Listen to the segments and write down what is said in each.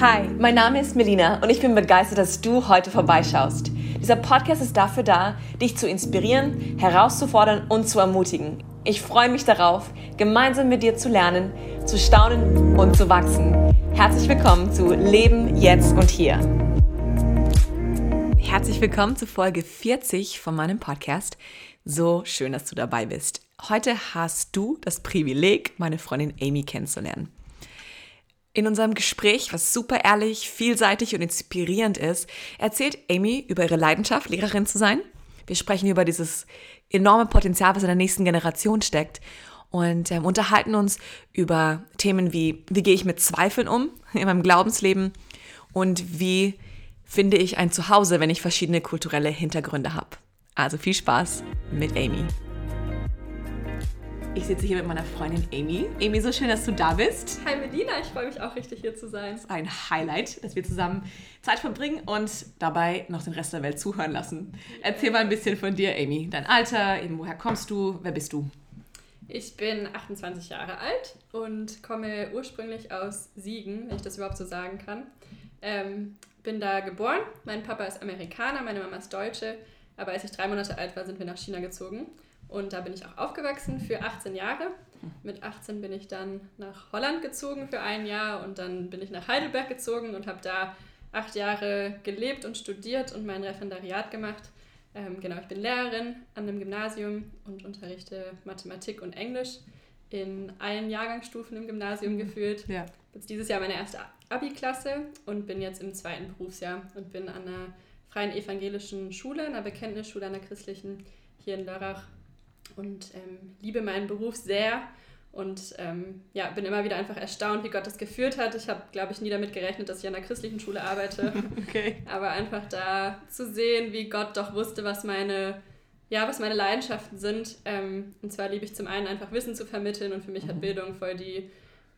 Hi, mein Name ist Melina und ich bin begeistert, dass du heute vorbeischaust. Dieser Podcast ist dafür da, dich zu inspirieren, herauszufordern und zu ermutigen. Ich freue mich darauf, gemeinsam mit dir zu lernen, zu staunen und zu wachsen. Herzlich willkommen zu Leben jetzt und hier. Herzlich willkommen zu Folge 40 von meinem Podcast. So schön, dass du dabei bist. Heute hast du das Privileg, meine Freundin Amy kennenzulernen. In unserem Gespräch, was super ehrlich, vielseitig und inspirierend ist, erzählt Amy über ihre Leidenschaft, Lehrerin zu sein. Wir sprechen über dieses enorme Potenzial, was in der nächsten Generation steckt und ähm, unterhalten uns über Themen wie, wie gehe ich mit Zweifeln um in meinem Glaubensleben und wie finde ich ein Zuhause, wenn ich verschiedene kulturelle Hintergründe habe. Also viel Spaß mit Amy. Ich sitze hier mit meiner Freundin Amy. Amy, so schön, dass du da bist. Hi Melina, ich freue mich auch richtig hier zu sein. Es ist ein Highlight, dass wir zusammen Zeit verbringen und dabei noch den Rest der Welt zuhören lassen. Erzähl mal ein bisschen von dir, Amy. Dein Alter, eben woher kommst du, wer bist du? Ich bin 28 Jahre alt und komme ursprünglich aus Siegen, wenn ich das überhaupt so sagen kann. Ähm, bin da geboren. Mein Papa ist Amerikaner, meine Mama ist Deutsche. Aber als ich drei Monate alt war, sind wir nach China gezogen. Und da bin ich auch aufgewachsen für 18 Jahre. Mit 18 bin ich dann nach Holland gezogen für ein Jahr und dann bin ich nach Heidelberg gezogen und habe da acht Jahre gelebt und studiert und mein Referendariat gemacht. Ähm, genau, ich bin Lehrerin an einem Gymnasium und unterrichte Mathematik und Englisch in allen Jahrgangsstufen im Gymnasium mhm. geführt. Ja. Jetzt dieses Jahr meine erste Abi-Klasse und bin jetzt im zweiten Berufsjahr und bin an einer freien evangelischen Schule, einer Bekenntnisschule, einer christlichen hier in Lörrach und ähm, liebe meinen Beruf sehr und ähm, ja, bin immer wieder einfach erstaunt, wie Gott das geführt hat. Ich habe, glaube ich, nie damit gerechnet, dass ich an einer christlichen Schule arbeite. okay. Aber einfach da zu sehen, wie Gott doch wusste, was meine, ja, was meine Leidenschaften sind. Ähm, und zwar liebe ich zum einen einfach Wissen zu vermitteln und für mich mhm. hat Bildung voll die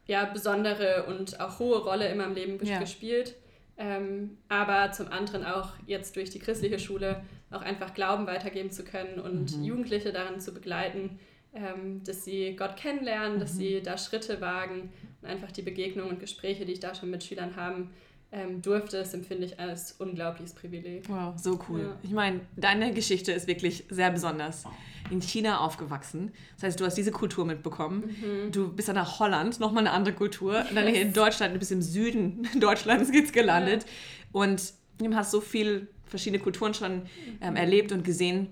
ja, besondere und auch hohe Rolle in meinem Leben ja. gespielt. Ähm, aber zum anderen auch jetzt durch die christliche Schule auch einfach Glauben weitergeben zu können und mhm. Jugendliche darin zu begleiten, ähm, dass sie Gott kennenlernen, mhm. dass sie da Schritte wagen und einfach die Begegnungen und Gespräche, die ich da schon mit Schülern haben, ähm, durfte, das empfinde ich als unglaubliches Privileg. Wow, so cool. Ja. Ich meine, deine Geschichte ist wirklich sehr besonders. In China aufgewachsen. Das heißt, du hast diese Kultur mitbekommen. Mhm. Du bist dann nach Holland, nochmal eine andere Kultur. Yes. Dann hier in Deutschland, du bist im Süden Deutschlands gelandet. Ja. Und du hast so viel verschiedene Kulturen schon ähm, mhm. erlebt und gesehen.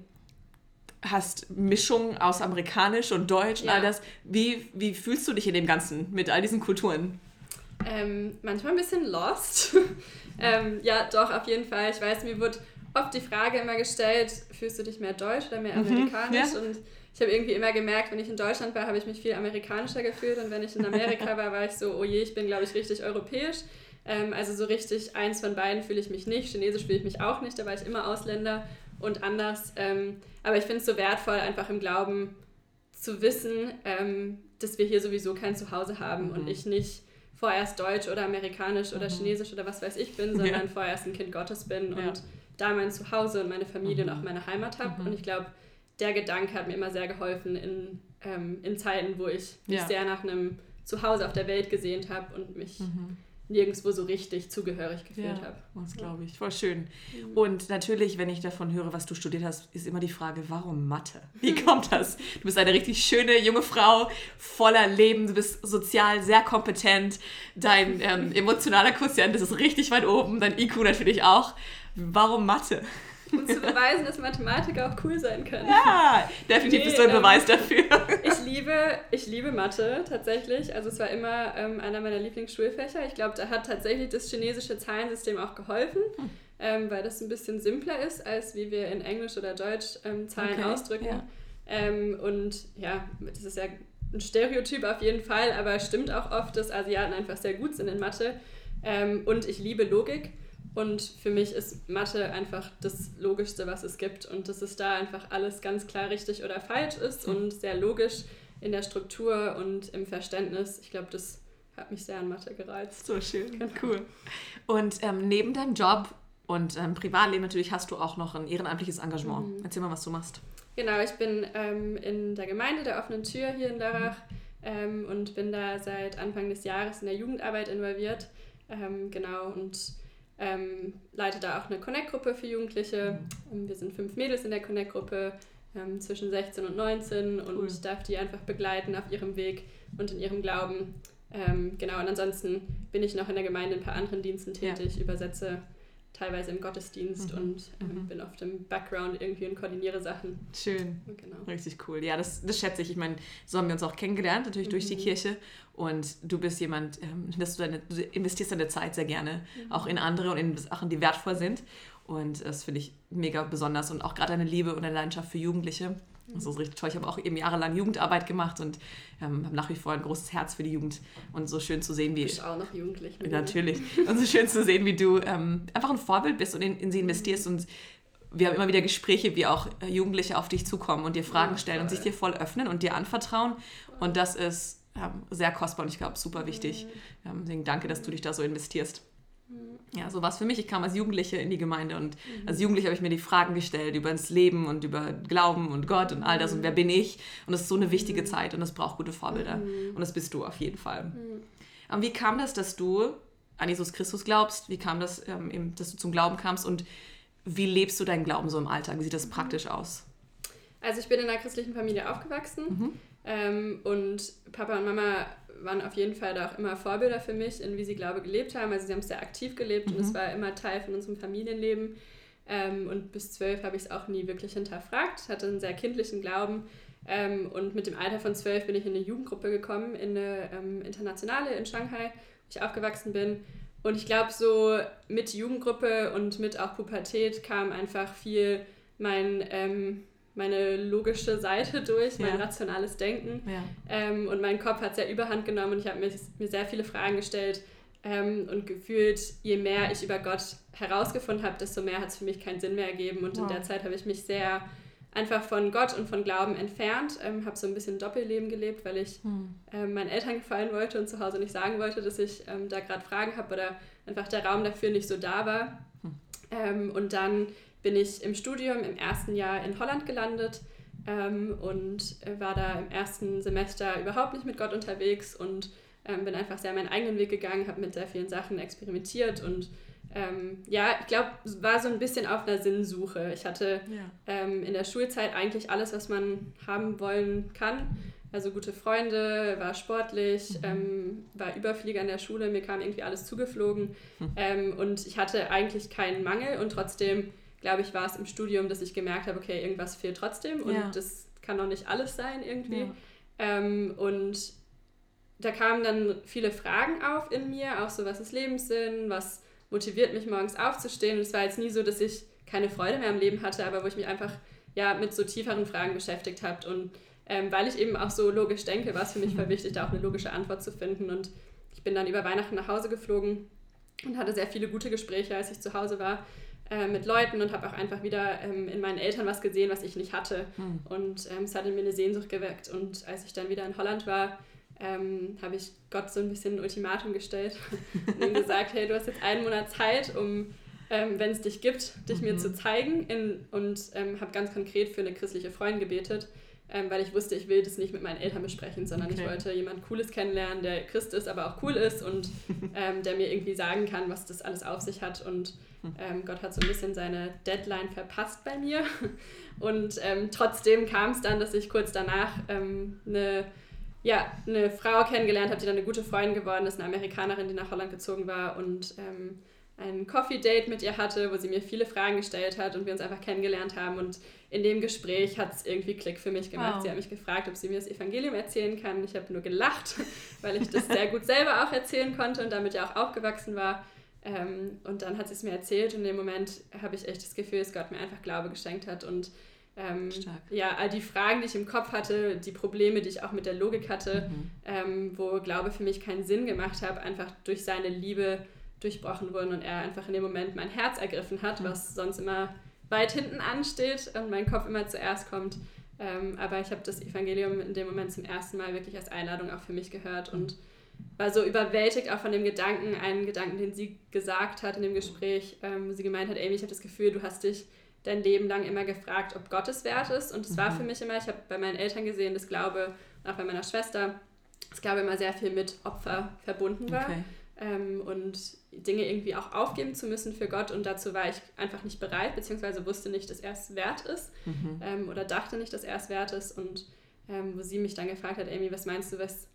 Hast Mischungen aus amerikanisch und deutsch und ja. all das. Wie, wie fühlst du dich in dem Ganzen mit all diesen Kulturen? Ähm, manchmal ein bisschen lost. ähm, ja, doch, auf jeden Fall. Ich weiß, mir wird oft die Frage immer gestellt, fühlst du dich mehr deutsch oder mehr mhm, amerikanisch? Mhm, ja. Und ich habe irgendwie immer gemerkt, wenn ich in Deutschland war, habe ich mich viel amerikanischer gefühlt und wenn ich in Amerika war, war ich so, oh je, ich bin, glaube ich, richtig europäisch. Ähm, also so richtig eins von beiden fühle ich mich nicht. Chinesisch fühle ich mich auch nicht, da war ich immer Ausländer und anders. Ähm, aber ich finde es so wertvoll, einfach im Glauben zu wissen, ähm, dass wir hier sowieso kein Zuhause haben mhm. und ich nicht vorerst deutsch oder amerikanisch oder mhm. chinesisch oder was weiß ich bin, sondern ja. vorerst ein Kind Gottes bin ja. und da mein Zuhause und meine Familie mhm. und auch meine Heimat habe. Mhm. Und ich glaube, der Gedanke hat mir immer sehr geholfen in, ähm, in Zeiten, wo ich mich ja. sehr nach einem Zuhause auf der Welt gesehnt habe und mich mhm nirgendwo so richtig zugehörig gefühlt ja, habe. Das glaube ich. Voll schön. Mhm. Und natürlich, wenn ich davon höre, was du studiert hast, ist immer die Frage, warum Mathe? Wie kommt das? Du bist eine richtig schöne junge Frau, voller Leben, du bist sozial sehr kompetent, dein ähm, emotionaler Quotient ist richtig weit oben, dein IQ natürlich auch. Warum Mathe? Um zu beweisen, dass Mathematiker auch cool sein können. Ja, definitiv nee, bist du ein ähm, Beweis dafür. Ich liebe, ich liebe Mathe tatsächlich. Also es war immer ähm, einer meiner Lieblingsschulfächer. Ich glaube, da hat tatsächlich das chinesische Zahlensystem auch geholfen, hm. ähm, weil das ein bisschen simpler ist, als wie wir in Englisch oder Deutsch ähm, Zahlen okay, ausdrücken. Ja. Ähm, und ja, das ist ja ein Stereotyp auf jeden Fall, aber stimmt auch oft, dass Asiaten einfach sehr gut sind in Mathe. Und ich liebe Logik. Und für mich ist Mathe einfach das Logischste, was es gibt. Und dass es da einfach alles ganz klar richtig oder falsch ist und sehr logisch in der Struktur und im Verständnis. Ich glaube, das hat mich sehr an Mathe gereizt. So schön, genau. cool. Und ähm, neben deinem Job und ähm, Privatleben natürlich hast du auch noch ein ehrenamtliches Engagement. Mhm. Erzähl mal, was du machst. Genau, ich bin ähm, in der Gemeinde der offenen Tür hier in Lörrach mhm. und bin da seit Anfang des Jahres in der Jugendarbeit involviert. Ähm, genau, und ähm, leite da auch eine Connect-Gruppe für Jugendliche. Mhm. Wir sind fünf Mädels in der Connect-Gruppe ähm, zwischen 16 und 19 und cool. darf die einfach begleiten auf ihrem Weg und in ihrem Glauben. Ähm, genau, und ansonsten bin ich noch in der Gemeinde in ein paar anderen Diensten tätig, ja. übersetze teilweise im Gottesdienst mhm. und ähm, mhm. bin auf dem Background irgendwie und koordiniere Sachen. Schön. Genau. Richtig cool. Ja, das, das schätze ich. Ich meine, so haben wir uns auch kennengelernt, natürlich mhm. durch die mhm. Kirche. Und du bist jemand, ähm, dass du, deine, du investierst deine Zeit sehr gerne, mhm. auch in andere und in Sachen, die wertvoll sind. Und das finde ich mega besonders. Und auch gerade deine Liebe und deine Leidenschaft für Jugendliche das ist richtig toll. Ich habe auch eben jahrelang Jugendarbeit gemacht und ähm, habe nach wie vor ein großes Herz für die Jugend. Und so schön zu sehen, wie. Du bist auch noch jugendlich. Ne? Natürlich. Und so schön zu sehen, wie du ähm, einfach ein Vorbild bist und in, in sie investierst. Und wir haben immer wieder Gespräche, wie auch Jugendliche auf dich zukommen und dir Fragen stellen und sich dir voll öffnen und dir anvertrauen. Und das ist ähm, sehr kostbar und ich glaube super wichtig. Mhm. Ähm, deswegen danke, dass du dich da so investierst. Ja, so war es für mich. Ich kam als Jugendliche in die Gemeinde und mhm. als Jugendliche habe ich mir die Fragen gestellt über das Leben und über Glauben und Gott und all das und wer bin ich. Und das ist so eine wichtige mhm. Zeit und es braucht gute Vorbilder. Mhm. Und das bist du auf jeden Fall. Mhm. Und wie kam das, dass du an Jesus Christus glaubst? Wie kam das, ähm, dass du zum Glauben kamst? Und wie lebst du deinen Glauben so im Alltag? Wie sieht das mhm. praktisch aus? Also ich bin in einer christlichen Familie aufgewachsen mhm. ähm, und Papa und Mama waren auf jeden Fall da auch immer Vorbilder für mich, in wie sie Glaube gelebt haben. Also sie haben es sehr aktiv gelebt mhm. und es war immer Teil von unserem Familienleben. Ähm, und bis zwölf habe ich es auch nie wirklich hinterfragt, hatte einen sehr kindlichen Glauben. Ähm, und mit dem Alter von zwölf bin ich in eine Jugendgruppe gekommen, in eine ähm, internationale in Shanghai, wo ich aufgewachsen bin. Und ich glaube, so mit Jugendgruppe und mit auch Pubertät kam einfach viel mein ähm, meine logische Seite durch, mein ja. rationales Denken. Ja. Ähm, und mein Kopf hat sehr überhand genommen und ich habe mir, mir sehr viele Fragen gestellt. Ähm, und gefühlt, je mehr ich über Gott herausgefunden habe, desto mehr hat es für mich keinen Sinn mehr ergeben. Und wow. in der Zeit habe ich mich sehr einfach von Gott und von Glauben entfernt, ähm, habe so ein bisschen Doppelleben gelebt, weil ich hm. ähm, meinen Eltern gefallen wollte und zu Hause nicht sagen wollte, dass ich ähm, da gerade Fragen habe oder einfach der Raum dafür nicht so da war. Hm. Ähm, und dann bin ich im Studium im ersten Jahr in Holland gelandet ähm, und war da im ersten Semester überhaupt nicht mit Gott unterwegs und ähm, bin einfach sehr meinen eigenen Weg gegangen, habe mit sehr vielen Sachen experimentiert und ähm, ja, ich glaube, war so ein bisschen auf einer Sinnsuche. Ich hatte ja. Ähm, in der Schulzeit eigentlich alles, was man haben wollen kann. Also gute Freunde, war sportlich, mhm. ähm, war Überflieger in der Schule, mir kam irgendwie alles zugeflogen. Mhm. Ähm, und ich hatte eigentlich keinen Mangel und trotzdem glaube ich, war es im Studium, dass ich gemerkt habe, okay, irgendwas fehlt trotzdem und ja. das kann doch nicht alles sein irgendwie. Ja. Ähm, und da kamen dann viele Fragen auf in mir, auch so, was ist Lebenssinn, was motiviert mich morgens aufzustehen. Und es war jetzt nie so, dass ich keine Freude mehr am Leben hatte, aber wo ich mich einfach ja mit so tieferen Fragen beschäftigt habe. Und ähm, weil ich eben auch so logisch denke, war es für mich voll wichtig, da auch eine logische Antwort zu finden. Und ich bin dann über Weihnachten nach Hause geflogen und hatte sehr viele gute Gespräche, als ich zu Hause war äh, mit Leuten und habe auch einfach wieder ähm, in meinen Eltern was gesehen, was ich nicht hatte. Hm. Und ähm, es hat in mir eine Sehnsucht geweckt. Und als ich dann wieder in Holland war, ähm, habe ich Gott so ein bisschen ein Ultimatum gestellt und ihm gesagt, hey, du hast jetzt einen Monat Zeit, um, ähm, wenn es dich gibt, dich mhm. mir zu zeigen. In, und ähm, habe ganz konkret für eine christliche Freundin gebetet ähm, weil ich wusste, ich will das nicht mit meinen Eltern besprechen, sondern okay. ich wollte jemand Cooles kennenlernen, der Christ ist, aber auch cool ist und ähm, der mir irgendwie sagen kann, was das alles auf sich hat. Und ähm, Gott hat so ein bisschen seine Deadline verpasst bei mir. Und ähm, trotzdem kam es dann, dass ich kurz danach ähm, eine ja, eine Frau kennengelernt habe, die dann eine gute Freundin geworden ist, eine Amerikanerin, die nach Holland gezogen war und ähm, ein Coffee-Date mit ihr hatte, wo sie mir viele Fragen gestellt hat und wir uns einfach kennengelernt haben. Und in dem Gespräch hat es irgendwie Klick für mich gemacht. Wow. Sie hat mich gefragt, ob sie mir das Evangelium erzählen kann. Ich habe nur gelacht, weil ich das sehr gut selber auch erzählen konnte und damit ja auch aufgewachsen war. Ähm, und dann hat sie es mir erzählt und in dem Moment habe ich echt das Gefühl, dass Gott mir einfach Glaube geschenkt hat. Und ähm, ja, all die Fragen, die ich im Kopf hatte, die Probleme, die ich auch mit der Logik hatte, mhm. ähm, wo Glaube für mich keinen Sinn gemacht hat, einfach durch seine Liebe durchbrochen wurden und er einfach in dem Moment mein Herz ergriffen hat, mhm. was sonst immer weit hinten ansteht und mein Kopf immer zuerst kommt. Ähm, aber ich habe das Evangelium in dem Moment zum ersten Mal wirklich als Einladung auch für mich gehört und war so überwältigt auch von dem Gedanken, einen Gedanken, den sie gesagt hat in dem Gespräch, ähm, wo sie gemeint hat, Amy, ich habe das Gefühl, du hast dich dein Leben lang immer gefragt, ob Gott es wert ist. Und es mhm. war für mich immer, ich habe bei meinen Eltern gesehen, dass Glaube, auch bei meiner Schwester, dass Glaube immer sehr viel mit Opfer verbunden war. Okay. Ähm, und Dinge irgendwie auch aufgeben zu müssen für Gott. Und dazu war ich einfach nicht bereit, beziehungsweise wusste nicht, dass er es wert ist mhm. ähm, oder dachte nicht, dass er es wert ist. Und ähm, wo sie mich dann gefragt hat, Amy, was meinst du, was,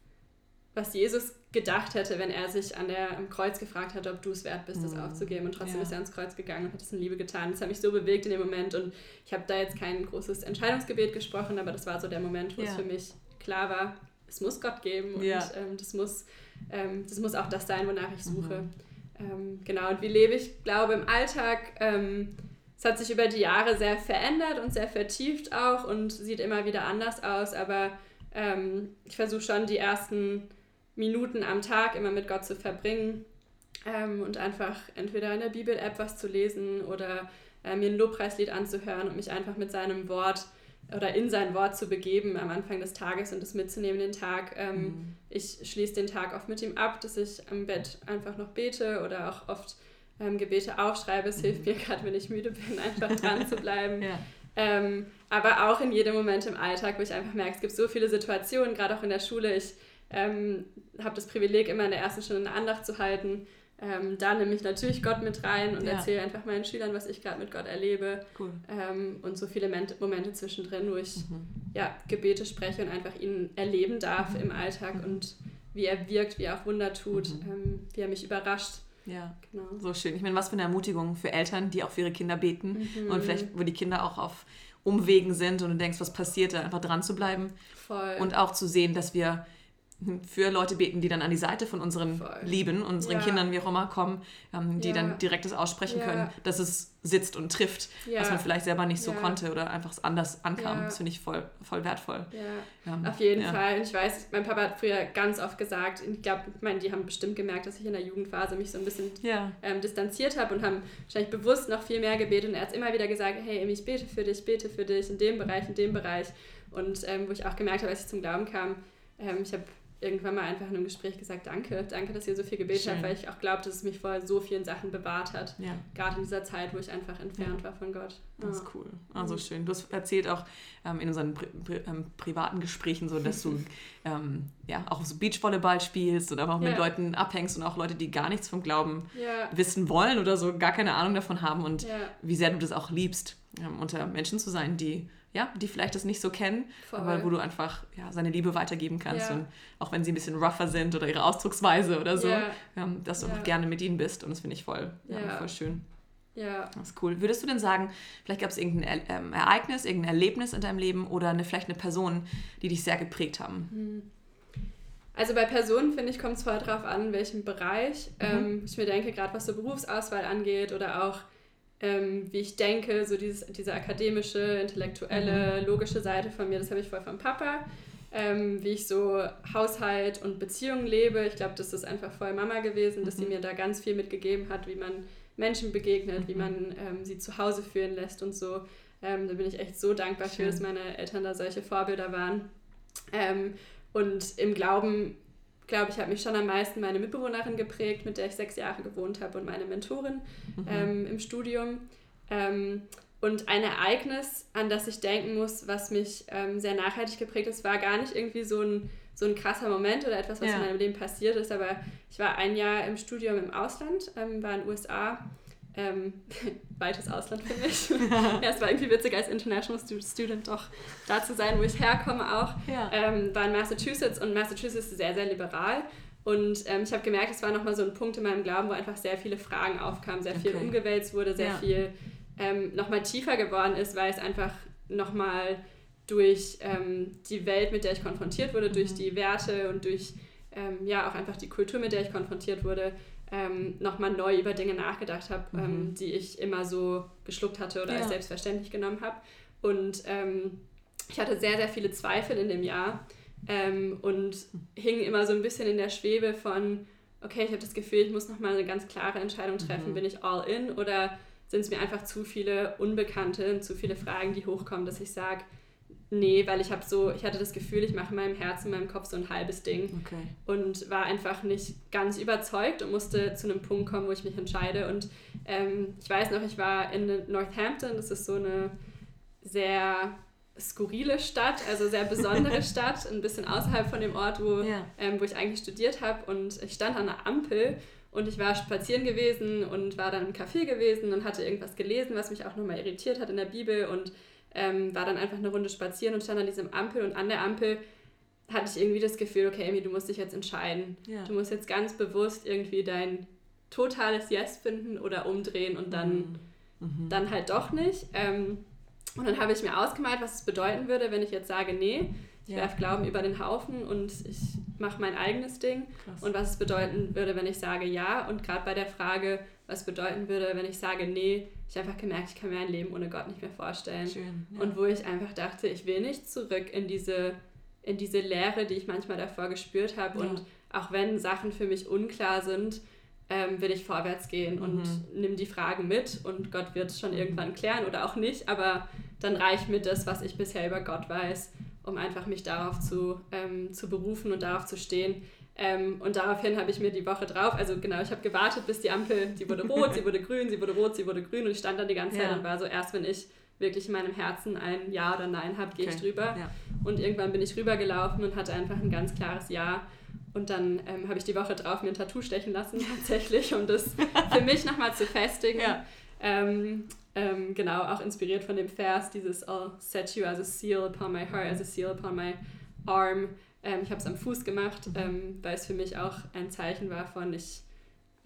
was Jesus gedacht hätte, wenn er sich an der, am Kreuz gefragt hätte, ob du es wert bist, das mhm. aufzugeben. Und trotzdem ja. ist er ans Kreuz gegangen und hat es in Liebe getan. Das hat mich so bewegt in dem Moment. Und ich habe da jetzt kein großes Entscheidungsgebet gesprochen, aber das war so der Moment, wo ja. es für mich klar war, es muss Gott geben und ja. ähm, das, muss, ähm, das muss auch das sein, wonach ich suche. Mhm. Ähm, genau, und wie lebe ich, glaube im Alltag, ähm, es hat sich über die Jahre sehr verändert und sehr vertieft auch und sieht immer wieder anders aus, aber ähm, ich versuche schon die ersten Minuten am Tag immer mit Gott zu verbringen ähm, und einfach entweder in der Bibel-App was zu lesen oder äh, mir ein Lobpreislied anzuhören und mich einfach mit seinem Wort oder in sein Wort zu begeben am Anfang des Tages und das mitzunehmen den Tag. Ähm, mhm. Ich schließe den Tag oft mit ihm ab, dass ich am Bett einfach noch bete oder auch oft ähm, Gebete aufschreibe. Es mhm. hilft mir gerade, wenn ich müde bin, einfach dran zu bleiben. ja. ähm, aber auch in jedem Moment im Alltag, wo ich einfach merke, es gibt so viele Situationen, gerade auch in der Schule. Ich ähm, habe das Privileg, immer in der ersten Stunde eine Andacht zu halten. Ähm, da nehme ich natürlich Gott mit rein und ja. erzähle einfach meinen Schülern, was ich gerade mit Gott erlebe. Cool. Ähm, und so viele Momente zwischendrin, wo ich mhm. ja, Gebete spreche und einfach ihn erleben darf mhm. im Alltag mhm. und wie er wirkt, wie er auch Wunder tut, mhm. ähm, wie er mich überrascht. Ja, genau. so schön. Ich meine, was für eine Ermutigung für Eltern, die auch für ihre Kinder beten mhm. und vielleicht, wo die Kinder auch auf Umwegen sind und du denkst, was passiert, da einfach dran zu bleiben. Voll. Und auch zu sehen, dass wir für Leute beten, die dann an die Seite von unseren Voll. Lieben, unseren ja. Kindern, wie auch immer, kommen, ähm, die ja. dann direkt das aussprechen ja. können, dass es sitzt und trifft, was man vielleicht selber nicht so konnte oder einfach anders ankam. Das finde ich voll, voll wertvoll. Ähm, Auf jeden Fall. Und ich weiß, mein Papa hat früher ganz oft gesagt, ich glaube, ich meine, die haben bestimmt gemerkt, dass ich in der Jugendphase mich so ein bisschen ähm, distanziert habe und haben wahrscheinlich bewusst noch viel mehr gebetet. Und er hat immer wieder gesagt, hey, Amy, ich bete für dich, bete für dich, in dem Bereich, in dem Bereich. Und ähm, wo ich auch gemerkt habe, als ich zum Glauben kam, ähm, ich habe irgendwann mal einfach in einem Gespräch gesagt, danke, danke, dass ihr so viel gebetet habt, weil ich auch glaube, dass es mich vor so vielen Sachen bewahrt hat. Ja. Gerade in dieser Zeit, wo ich einfach entfernt ja. war von Gott. Das ist cool. Also mhm. schön. Du hast erzählt auch ähm, in unseren pri pri ähm, privaten Gesprächen so, dass du ähm, ja auch so Beachvolleyball spielst oder auch mit. Leuten abhängst und auch Leute, die gar nichts vom Glauben wissen wollen oder so gar keine Ahnung davon haben und wie sehr du das auch liebst, ähm, unter Menschen zu sein, die ja, die vielleicht das nicht so kennen, Voll. aber wo du einfach ja, seine Liebe weitergeben kannst. Ja. Und auch wenn sie ein bisschen rougher sind oder ihre Ausdrucksweise oder so, ja. ähm, dass du ja. einfach gerne mit ihnen bist. Und das finde ich voll, voll schön. Ja. Das ist cool. Würdest du denn sagen, vielleicht gab es irgendein ähm, Ereignis, irgendein Erlebnis in deinem Leben oder eine, vielleicht eine Person, die dich sehr geprägt haben? Hm. Also bei Personen, finde ich, kommt es voll drauf an, in welchem Bereich. Mhm. Ähm, ich mir denke, gerade was so Berufsauswahl angeht oder auch ähm, wie ich denke, so dieses, diese akademische, intellektuelle, mhm. logische Seite von mir, das habe ich voll vom Papa. Ähm, wie ich so Haushalt und Beziehungen lebe. Ich glaube, das ist einfach voll Mama gewesen, dass mhm. sie mir da ganz viel mitgegeben hat, wie man Menschen begegnet, mhm. wie man ähm, sie zu Hause führen lässt und so. Ähm, da bin ich echt so dankbar Schön. für, dass meine Eltern da solche Vorbilder waren. Ähm, und im Glauben glaube ich, hat mich schon am meisten meine Mitbewohnerin geprägt, mit der ich sechs Jahre gewohnt habe und meine Mentorin mhm. ähm, im Studium. Ähm, und ein Ereignis, an das ich denken muss, was mich ähm, sehr nachhaltig geprägt hat, war gar nicht irgendwie so ein, so ein krasser Moment oder etwas, was ja. in meinem Leben passiert ist, aber ich war ein Jahr im Studium im Ausland, ähm, war in den USA ähm, weites Ausland für mich. ja, es war irgendwie witzig, als International Student doch da zu sein, wo ich herkomme auch. Ja. Ähm, war in Massachusetts und Massachusetts ist sehr, sehr liberal. Und ähm, ich habe gemerkt, es war nochmal so ein Punkt in meinem Glauben, wo einfach sehr viele Fragen aufkamen, sehr viel umgewälzt wurde, sehr ja. viel ähm, nochmal tiefer geworden ist, weil es einfach nochmal durch ähm, die Welt, mit der ich konfrontiert wurde, mhm. durch die Werte und durch ähm, ja auch einfach die Kultur, mit der ich konfrontiert wurde, ähm, nochmal neu über Dinge nachgedacht habe, mhm. ähm, die ich immer so geschluckt hatte oder ja. als selbstverständlich genommen habe. Und ähm, ich hatte sehr, sehr viele Zweifel in dem Jahr ähm, und hing immer so ein bisschen in der Schwebe von, okay, ich habe das Gefühl, ich muss nochmal eine ganz klare Entscheidung treffen, mhm. bin ich all in oder sind es mir einfach zu viele Unbekannte und zu viele Fragen, die hochkommen, dass ich sage, Nee, weil ich habe so, ich hatte das Gefühl, ich mache in meinem Herzen, in meinem Kopf so ein halbes Ding okay. und war einfach nicht ganz überzeugt und musste zu einem Punkt kommen, wo ich mich entscheide. Und ähm, ich weiß noch, ich war in Northampton, das ist so eine sehr skurrile Stadt, also sehr besondere Stadt, ein bisschen außerhalb von dem Ort, wo, ja. ähm, wo ich eigentlich studiert habe. Und ich stand an einer Ampel und ich war spazieren gewesen und war dann im Café gewesen und hatte irgendwas gelesen, was mich auch nochmal irritiert hat in der Bibel und ähm, war dann einfach eine Runde spazieren und stand an diesem Ampel und an der Ampel hatte ich irgendwie das Gefühl, okay, Amy, du musst dich jetzt entscheiden. Ja. Du musst jetzt ganz bewusst irgendwie dein totales Yes finden oder umdrehen und dann, mhm. mhm. dann halt doch nicht. Ähm, und dann habe ich mir ausgemalt, was es bedeuten würde, wenn ich jetzt sage, nee, ich ja. werfe Glauben über den Haufen und ich mache mein eigenes Ding. Krass. Und was es bedeuten würde, wenn ich sage ja. Und gerade bei der Frage, was bedeuten würde, wenn ich sage nee, ich habe einfach gemerkt, ich kann mir ein Leben ohne Gott nicht mehr vorstellen. Schön, ja. Und wo ich einfach dachte, ich will nicht zurück in diese, in diese Leere, die ich manchmal davor gespürt habe. Ja. Und auch wenn Sachen für mich unklar sind, ähm, will ich vorwärts gehen mhm. und nimm die Fragen mit und Gott wird es schon mhm. irgendwann klären oder auch nicht, aber dann reicht mir das, was ich bisher über Gott weiß, um einfach mich darauf zu, ähm, zu berufen und darauf zu stehen. Ähm, und daraufhin habe ich mir die Woche drauf, also genau, ich habe gewartet, bis die Ampel, sie wurde rot, sie wurde grün, sie wurde rot, sie wurde grün und ich stand dann die ganze Zeit ja. und war so, erst wenn ich wirklich in meinem Herzen ein Ja oder Nein habe, gehe okay. ich drüber. Ja. Und irgendwann bin ich rübergelaufen und hatte einfach ein ganz klares Ja. Und dann ähm, habe ich die Woche drauf mir ein Tattoo stechen lassen, tatsächlich, um das für mich nochmal zu festigen. Ja. Ähm, ähm, genau, auch inspiriert von dem Vers, dieses I'll set you as a seal upon my heart, as a seal upon my arm. Ähm, ich habe es am Fuß gemacht, mhm. ähm, weil es für mich auch ein Zeichen war von ich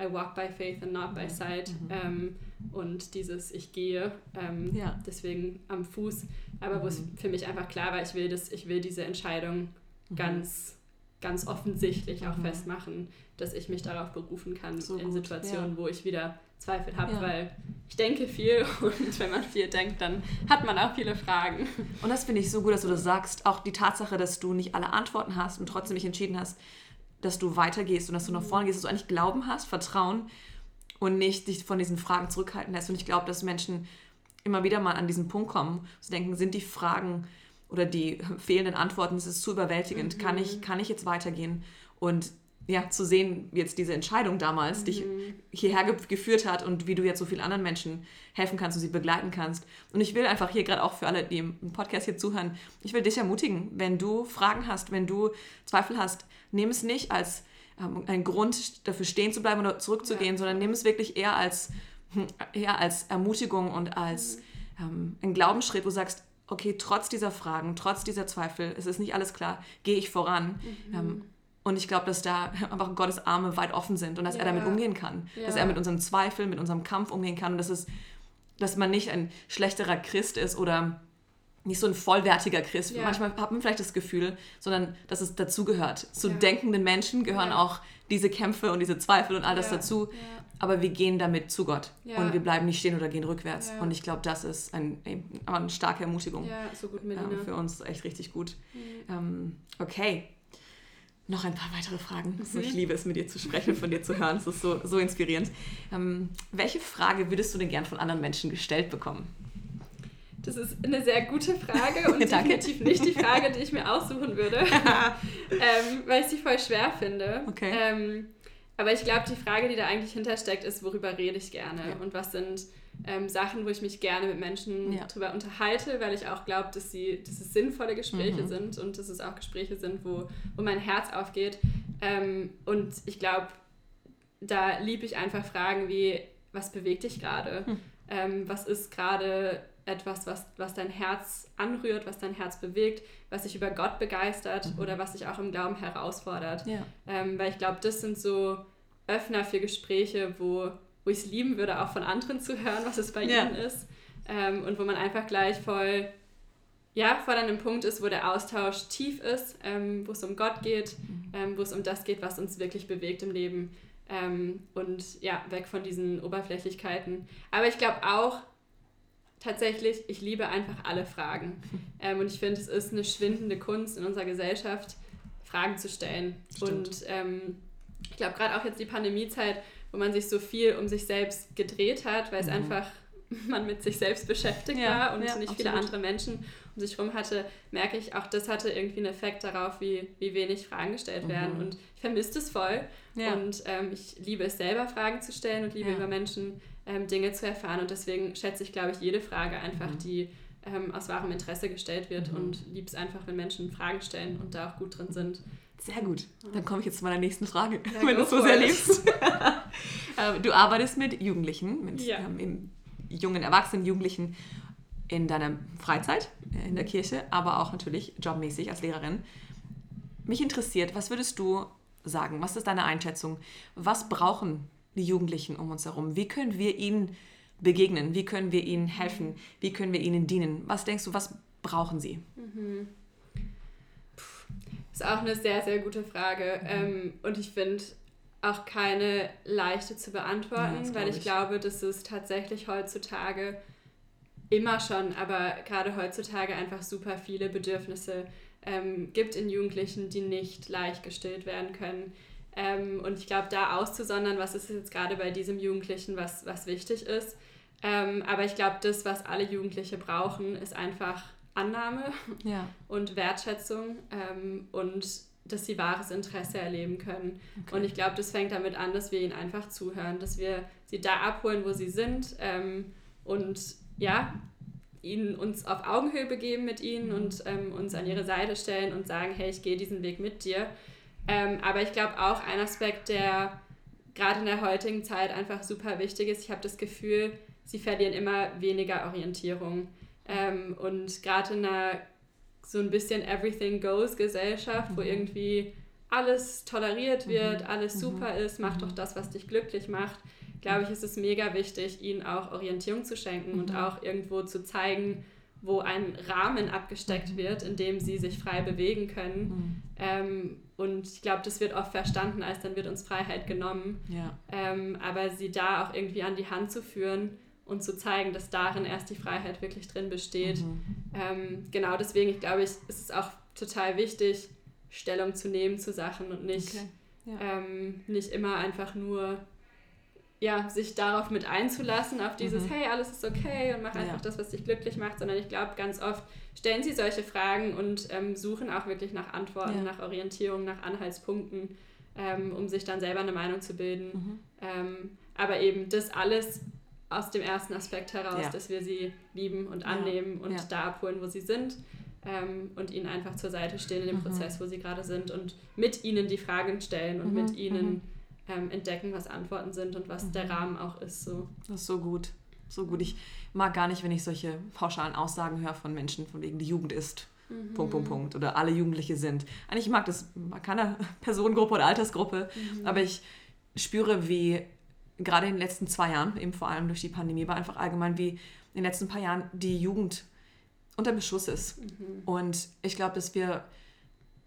I walk by faith and not by mhm. sight. Mhm. Ähm, und dieses Ich gehe, ja. deswegen am Fuß. Aber wo es mhm. für mich einfach klar war, ich will, das, ich will diese Entscheidung mhm. ganz ganz offensichtlich auch mhm. festmachen, dass ich mich darauf berufen kann so in gut, Situationen, ja. wo ich wieder Zweifel habe, ja. weil ich denke viel und wenn man viel denkt, dann hat man auch viele Fragen. Und das finde ich so gut, dass du das sagst. Auch die Tatsache, dass du nicht alle Antworten hast und trotzdem nicht entschieden hast, dass du weitergehst und dass du nach vorne gehst, dass du eigentlich Glauben hast, Vertrauen und nicht dich von diesen Fragen zurückhalten lässt. Und ich glaube, dass Menschen immer wieder mal an diesen Punkt kommen, zu denken, sind die Fragen oder die fehlenden Antworten, es ist zu überwältigend. Mhm. Kann, ich, kann ich jetzt weitergehen? Und ja, zu sehen, wie jetzt diese Entscheidung damals mhm. dich hierher ge geführt hat und wie du jetzt so vielen anderen Menschen helfen kannst und sie begleiten kannst. Und ich will einfach hier gerade auch für alle, die im Podcast hier zuhören, ich will dich ermutigen, wenn du Fragen hast, wenn du Zweifel hast, nimm es nicht als ähm, einen Grund dafür stehen zu bleiben oder zurückzugehen, ja. sondern nimm es wirklich eher als, hm, eher als Ermutigung und als mhm. ähm, einen Glaubensschritt, wo du sagst, okay, trotz dieser Fragen, trotz dieser Zweifel, es ist nicht alles klar, gehe ich voran. Mhm. Ähm, und ich glaube, dass da einfach Gottes Arme weit offen sind und dass ja. er damit umgehen kann. Ja. Dass er mit unseren Zweifeln, mit unserem Kampf umgehen kann und dass, es, dass man nicht ein schlechterer Christ ist oder nicht so ein vollwertiger Christ. Ja. Manchmal hat man vielleicht das Gefühl, sondern dass es dazugehört. Zu denkenden Menschen gehören auch diese Kämpfe und diese Zweifel und all das dazu aber wir gehen damit zu Gott ja. und wir bleiben nicht stehen oder gehen rückwärts. Ja. Und ich glaube, das ist ein, eine starke Ermutigung ja, so gut. Ähm, für uns echt richtig gut. Mhm. Ähm, okay. Noch ein paar weitere Fragen. Mhm. Ich liebe es, mit dir zu sprechen, von dir zu hören. Es ist so, so inspirierend. Ähm, welche Frage würdest du denn gern von anderen Menschen gestellt bekommen? Das ist eine sehr gute Frage und definitiv nicht die Frage, die ich mir aussuchen würde, ähm, weil ich sie voll schwer finde. Okay. Ähm, aber ich glaube, die Frage, die da eigentlich hintersteckt, ist, worüber rede ich gerne ja. und was sind ähm, Sachen, wo ich mich gerne mit Menschen ja. drüber unterhalte, weil ich auch glaube, dass, dass es sinnvolle Gespräche mhm. sind und dass es auch Gespräche sind, wo, wo mein Herz aufgeht. Ähm, und ich glaube, da liebe ich einfach Fragen wie, was bewegt dich gerade? Mhm. Ähm, was ist gerade etwas, was, was dein Herz anrührt, was dein Herz bewegt, was dich über Gott begeistert mhm. oder was dich auch im Glauben herausfordert. Ja. Ähm, weil ich glaube, das sind so Öffner für Gespräche, wo, wo ich es lieben würde, auch von anderen zu hören, was es bei ja. ihnen ist. Ähm, und wo man einfach gleich voll, ja, voll an einem Punkt ist, wo der Austausch tief ist, ähm, wo es um Gott geht, mhm. Ähm, wo es um das geht, was uns wirklich bewegt im Leben. Ähm, und ja, weg von diesen Oberflächlichkeiten. Aber ich glaube auch, tatsächlich, ich liebe einfach alle Fragen. Ähm, und ich finde, es ist eine schwindende Kunst in unserer Gesellschaft, Fragen zu stellen. Stimmt. Und ähm, ich glaube, gerade auch jetzt die Pandemiezeit, wo man sich so viel um sich selbst gedreht hat, weil es mhm. einfach man mit sich selbst beschäftigt ja, war und ja, nicht absolut. viele andere Menschen um sich herum hatte, merke ich, auch das hatte irgendwie einen Effekt darauf, wie, wie wenig Fragen gestellt werden. Mhm. Und ich vermisse es voll. Ja. Und ähm, ich liebe es selber, Fragen zu stellen und liebe über Menschen ähm, Dinge zu erfahren. Und deswegen schätze ich, glaube ich, jede Frage einfach, mhm. die ähm, aus wahrem Interesse gestellt wird mhm. und lieb es einfach, wenn Menschen Fragen stellen und da auch gut drin sind. Sehr gut. Dann komme ich jetzt zu meiner nächsten Frage, ja, wenn du es so sehr liebst. Ähm, du arbeitest mit Jugendlichen, mit ja. ähm, jungen Erwachsenen, Jugendlichen in deiner Freizeit, äh, in der Kirche, aber auch natürlich jobmäßig als Lehrerin. Mich interessiert, was würdest du sagen? Was ist deine Einschätzung? Was brauchen die Jugendlichen um uns herum? Wie können wir ihnen begegnen? Wie können wir ihnen helfen? Wie können wir ihnen dienen? Was denkst du, was brauchen sie? Mhm. Ist auch eine sehr, sehr gute Frage. Mhm. Ähm, und ich finde auch keine leichte zu beantworten, ja, weil ich, ich glaube, dass es tatsächlich heutzutage immer schon, aber gerade heutzutage einfach super viele Bedürfnisse ähm, gibt in Jugendlichen, die nicht leicht gestillt werden können. Ähm, und ich glaube, da auszusondern, was ist jetzt gerade bei diesem Jugendlichen, was, was wichtig ist. Ähm, aber ich glaube, das, was alle Jugendliche brauchen, ist einfach Annahme ja. und Wertschätzung ähm, und dass sie wahres Interesse erleben können. Okay. Und ich glaube, das fängt damit an, dass wir ihnen einfach zuhören, dass wir sie da abholen, wo sie sind ähm, und ja, ihnen uns auf Augenhöhe begeben mit ihnen und ähm, uns an ihre Seite stellen und sagen, hey, ich gehe diesen Weg mit dir. Ähm, aber ich glaube auch ein Aspekt, der gerade in der heutigen Zeit einfach super wichtig ist, ich habe das Gefühl, sie verlieren immer weniger Orientierung. Ähm, und gerade in einer so ein bisschen Everything Goes Gesellschaft, mhm. wo irgendwie alles toleriert wird, mhm. alles mhm. super ist, mach doch mhm. das, was dich glücklich macht, glaube ich, ist es mega wichtig, ihnen auch Orientierung zu schenken und auch irgendwo zu zeigen, wo ein Rahmen abgesteckt wird, in dem sie sich frei bewegen können. Ähm, und ich glaube, das wird oft verstanden, als dann wird uns Freiheit genommen. Ja. Ähm, aber sie da auch irgendwie an die Hand zu führen und zu zeigen, dass darin erst die Freiheit wirklich drin besteht. Mhm. Ähm, genau deswegen, ich glaube, ich, ist es auch total wichtig, Stellung zu nehmen zu Sachen und nicht, okay. ja. ähm, nicht immer einfach nur ja, sich darauf mit einzulassen, auf dieses, mhm. hey, alles ist okay und mach einfach ja. das, was dich glücklich macht, sondern ich glaube, ganz oft stellen sie solche Fragen und ähm, suchen auch wirklich nach Antworten, ja. nach Orientierung, nach Anhaltspunkten, ähm, um sich dann selber eine Meinung zu bilden. Mhm. Ähm, aber eben das alles aus dem ersten Aspekt heraus, ja. dass wir sie lieben und annehmen und da abholen, wo sie sind ähm, und ihnen einfach zur Seite stehen in dem mhm. Prozess, wo sie gerade sind und mit ihnen die Fragen stellen und mhm. mit ihnen mhm. Ähm, entdecken, was Antworten sind und was der mhm. Rahmen auch ist. So. Das ist so gut. So gut. Ich mag gar nicht, wenn ich solche pauschalen Aussagen höre von Menschen, von wegen die Jugend ist. Mhm. Punkt, Punkt, Punkt. Oder alle Jugendliche sind. Eigentlich mag das mag keine Personengruppe oder Altersgruppe, mhm. aber ich spüre, wie gerade in den letzten zwei Jahren, eben vor allem durch die Pandemie, war einfach allgemein wie in den letzten paar Jahren die Jugend unter Beschuss ist. Mhm. Und ich glaube, dass wir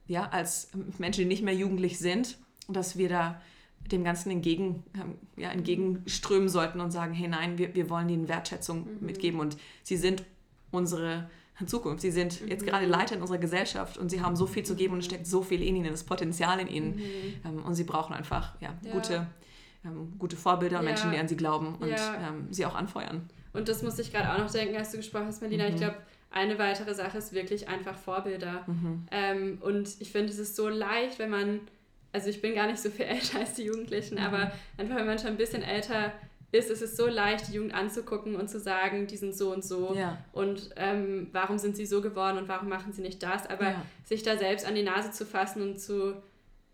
ja als Menschen, die nicht mehr jugendlich sind, dass wir da dem Ganzen entgegen, ähm, ja, entgegenströmen sollten und sagen, hey nein, wir, wir wollen ihnen Wertschätzung mhm. mitgeben und sie sind unsere Zukunft. Sie sind mhm. jetzt gerade Leiter in unserer Gesellschaft und sie haben so viel zu geben und es steckt so viel in ihnen, das Potenzial in ihnen. Mhm. Ähm, und sie brauchen einfach ja, ja. gute ähm, gute Vorbilder und ja. Menschen, die an sie glauben und ähm, sie auch anfeuern. Und das musste ich gerade auch noch denken, als du gesprochen hast, Melina. Mhm. Ich glaube, eine weitere Sache ist wirklich einfach Vorbilder. Mhm. Ähm, und ich finde, es ist so leicht, wenn man, also ich bin gar nicht so viel älter als die Jugendlichen, mhm. aber einfach, wenn man schon ein bisschen älter ist, ist es so leicht, die Jugend anzugucken und zu sagen, die sind so und so ja. und ähm, warum sind sie so geworden und warum machen sie nicht das, aber ja. sich da selbst an die Nase zu fassen und zu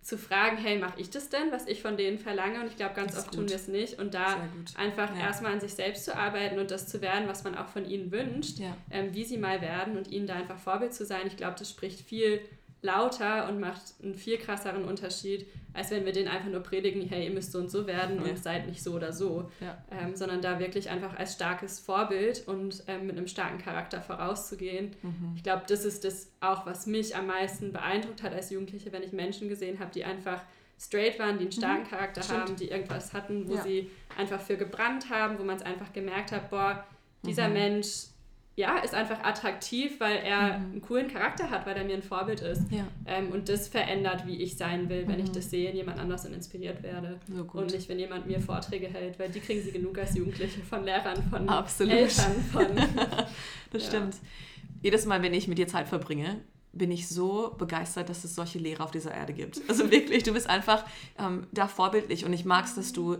zu fragen, hey, mache ich das denn, was ich von denen verlange? Und ich glaube, ganz oft gut. tun wir es nicht. Und da einfach ja. erstmal an sich selbst zu arbeiten und das zu werden, was man auch von ihnen wünscht, ja. ähm, wie sie mal werden und ihnen da einfach Vorbild zu sein. Ich glaube, das spricht viel lauter und macht einen viel krasseren Unterschied, als wenn wir denen einfach nur predigen, hey, ihr müsst so und so werden und ja. seid nicht so oder so, ja. ähm, sondern da wirklich einfach als starkes Vorbild und ähm, mit einem starken Charakter vorauszugehen. Mhm. Ich glaube, das ist das auch, was mich am meisten beeindruckt hat als Jugendliche, wenn ich Menschen gesehen habe, die einfach straight waren, die einen starken mhm. Charakter Stimmt. haben, die irgendwas hatten, wo ja. sie einfach für gebrannt haben, wo man es einfach gemerkt hat, boah, dieser mhm. Mensch ja, ist einfach attraktiv, weil er mhm. einen coolen Charakter hat, weil er mir ein Vorbild ist. Ja. Ähm, und das verändert, wie ich sein will, wenn mhm. ich das sehe, in jemand anders und inspiriert werde. So und nicht, wenn jemand mir Vorträge hält, weil die kriegen sie genug als Jugendliche von Lehrern, von Absolut. Eltern, von. das ja. stimmt. Jedes Mal, wenn ich mit dir Zeit verbringe, bin ich so begeistert, dass es solche Lehrer auf dieser Erde gibt. Also wirklich, du bist einfach ähm, da vorbildlich und ich mag es, dass du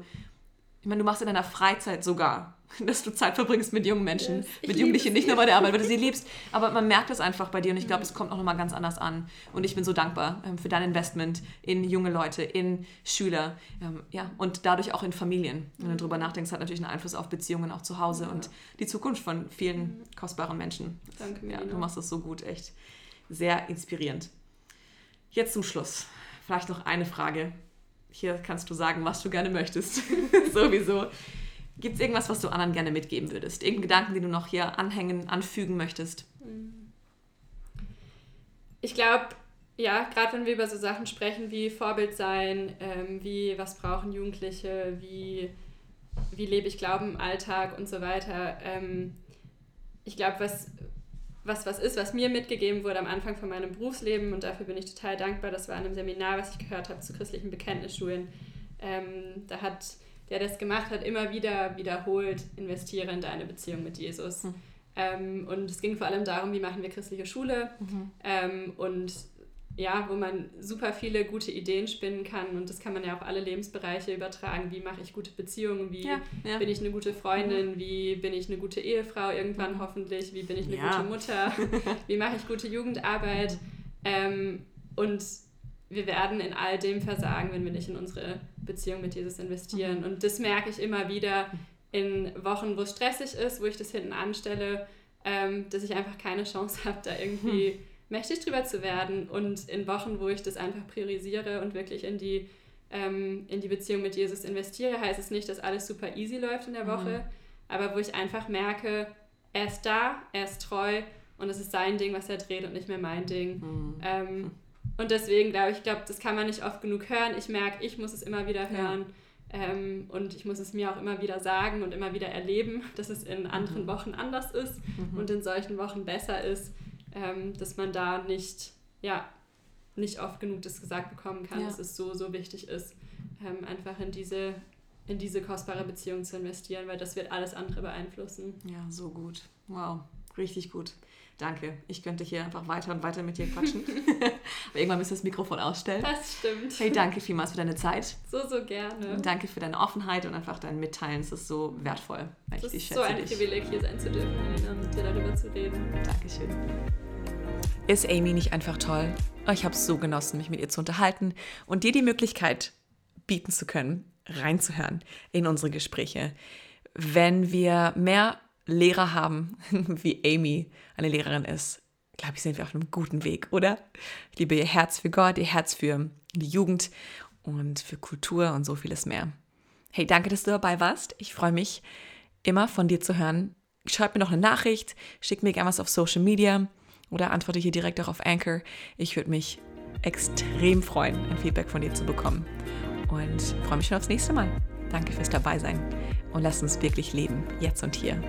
ich meine, du machst in deiner Freizeit sogar, dass du Zeit verbringst mit jungen Menschen, yes, mit Jugendlichen, nicht nur bei der Arbeit, weil du sie liebst. Aber man merkt es einfach bei dir und ich glaube, mhm. es kommt auch nochmal ganz anders an. Und ich bin so dankbar ähm, für dein Investment in junge Leute, in Schüler ähm, ja, und dadurch auch in Familien. Wenn du darüber nachdenkst, hat natürlich einen Einfluss auf Beziehungen auch zu Hause ja. und die Zukunft von vielen mhm. kostbaren Menschen. Danke, Ja, du machst das so gut, echt sehr inspirierend. Jetzt zum Schluss. Vielleicht noch eine Frage hier kannst du sagen, was du gerne möchtest. Sowieso. Gibt es irgendwas, was du anderen gerne mitgeben würdest? Irgendeinen Gedanken, den du noch hier anhängen, anfügen möchtest? Ich glaube, ja, gerade wenn wir über so Sachen sprechen wie Vorbild sein, ähm, wie was brauchen Jugendliche, wie, wie lebe ich Glauben im Alltag und so weiter. Ähm, ich glaube, was, was was ist, was mir mitgegeben wurde am Anfang von meinem Berufsleben und dafür bin ich total dankbar. Das war in einem Seminar, was ich gehört habe zu christlichen Bekenntnisschulen. Ähm, da hat der das gemacht hat, immer wieder wiederholt, investiere in deine Beziehung mit Jesus. Mhm. Ähm, und es ging vor allem darum, wie machen wir christliche Schule mhm. ähm, und ja, wo man super viele gute Ideen spinnen kann und das kann man ja auf alle Lebensbereiche übertragen. Wie mache ich gute Beziehungen? Wie ja, ja. bin ich eine gute Freundin? Mhm. Wie bin ich eine gute Ehefrau irgendwann hoffentlich? Wie bin ich eine ja. gute Mutter? Wie mache ich gute Jugendarbeit? Ähm, und wir werden in all dem versagen, wenn wir nicht in unsere Beziehung mit Jesus investieren. Mhm. Und das merke ich immer wieder in Wochen, wo es stressig ist, wo ich das hinten anstelle, ähm, dass ich einfach keine Chance habe, da irgendwie... Hm mächtig drüber zu werden und in Wochen, wo ich das einfach priorisiere und wirklich in die, ähm, in die Beziehung mit Jesus investiere, heißt es nicht, dass alles super easy läuft in der Woche, mhm. aber wo ich einfach merke, er ist da, er ist treu und es ist sein Ding, was er dreht und nicht mehr mein Ding. Mhm. Ähm, und deswegen glaube ich, glaube, das kann man nicht oft genug hören. Ich merke, ich muss es immer wieder hören. Ja. Ähm, und ich muss es mir auch immer wieder sagen und immer wieder erleben, dass es in anderen mhm. Wochen anders ist mhm. und in solchen Wochen besser ist ähm, dass man da nicht, ja, nicht oft genug das gesagt bekommen kann, ja. dass es so, so wichtig ist, ähm, einfach in diese, in diese kostbare Beziehung zu investieren, weil das wird alles andere beeinflussen. Ja, so gut. Wow, richtig gut. Danke. Ich könnte hier einfach weiter und weiter mit dir quatschen. Aber irgendwann müsst ihr das Mikrofon ausstellen. Das stimmt. Hey, danke vielmals für deine Zeit. So, so gerne. Und danke für deine Offenheit und einfach dein Mitteilen. Es ist so wertvoll. Es ist so ein dich. Privileg, hier sein zu dürfen, mit dir darüber zu reden. Dankeschön. Ist Amy nicht einfach toll? Ich habe es so genossen, mich mit ihr zu unterhalten und dir die Möglichkeit bieten zu können, reinzuhören in unsere Gespräche. Wenn wir mehr Lehrer haben, wie Amy eine Lehrerin ist, glaube ich, sind wir auf einem guten Weg, oder? Ich liebe ihr Herz für Gott, ihr Herz für die Jugend und für Kultur und so vieles mehr. Hey, danke, dass du dabei warst. Ich freue mich immer von dir zu hören. Schreib mir noch eine Nachricht, schick mir gerne was auf Social Media oder antworte hier direkt auch auf Anchor. Ich würde mich extrem freuen, ein Feedback von dir zu bekommen. Und freue mich schon aufs nächste Mal. Danke fürs Dabeisein und lass uns wirklich leben, jetzt und hier.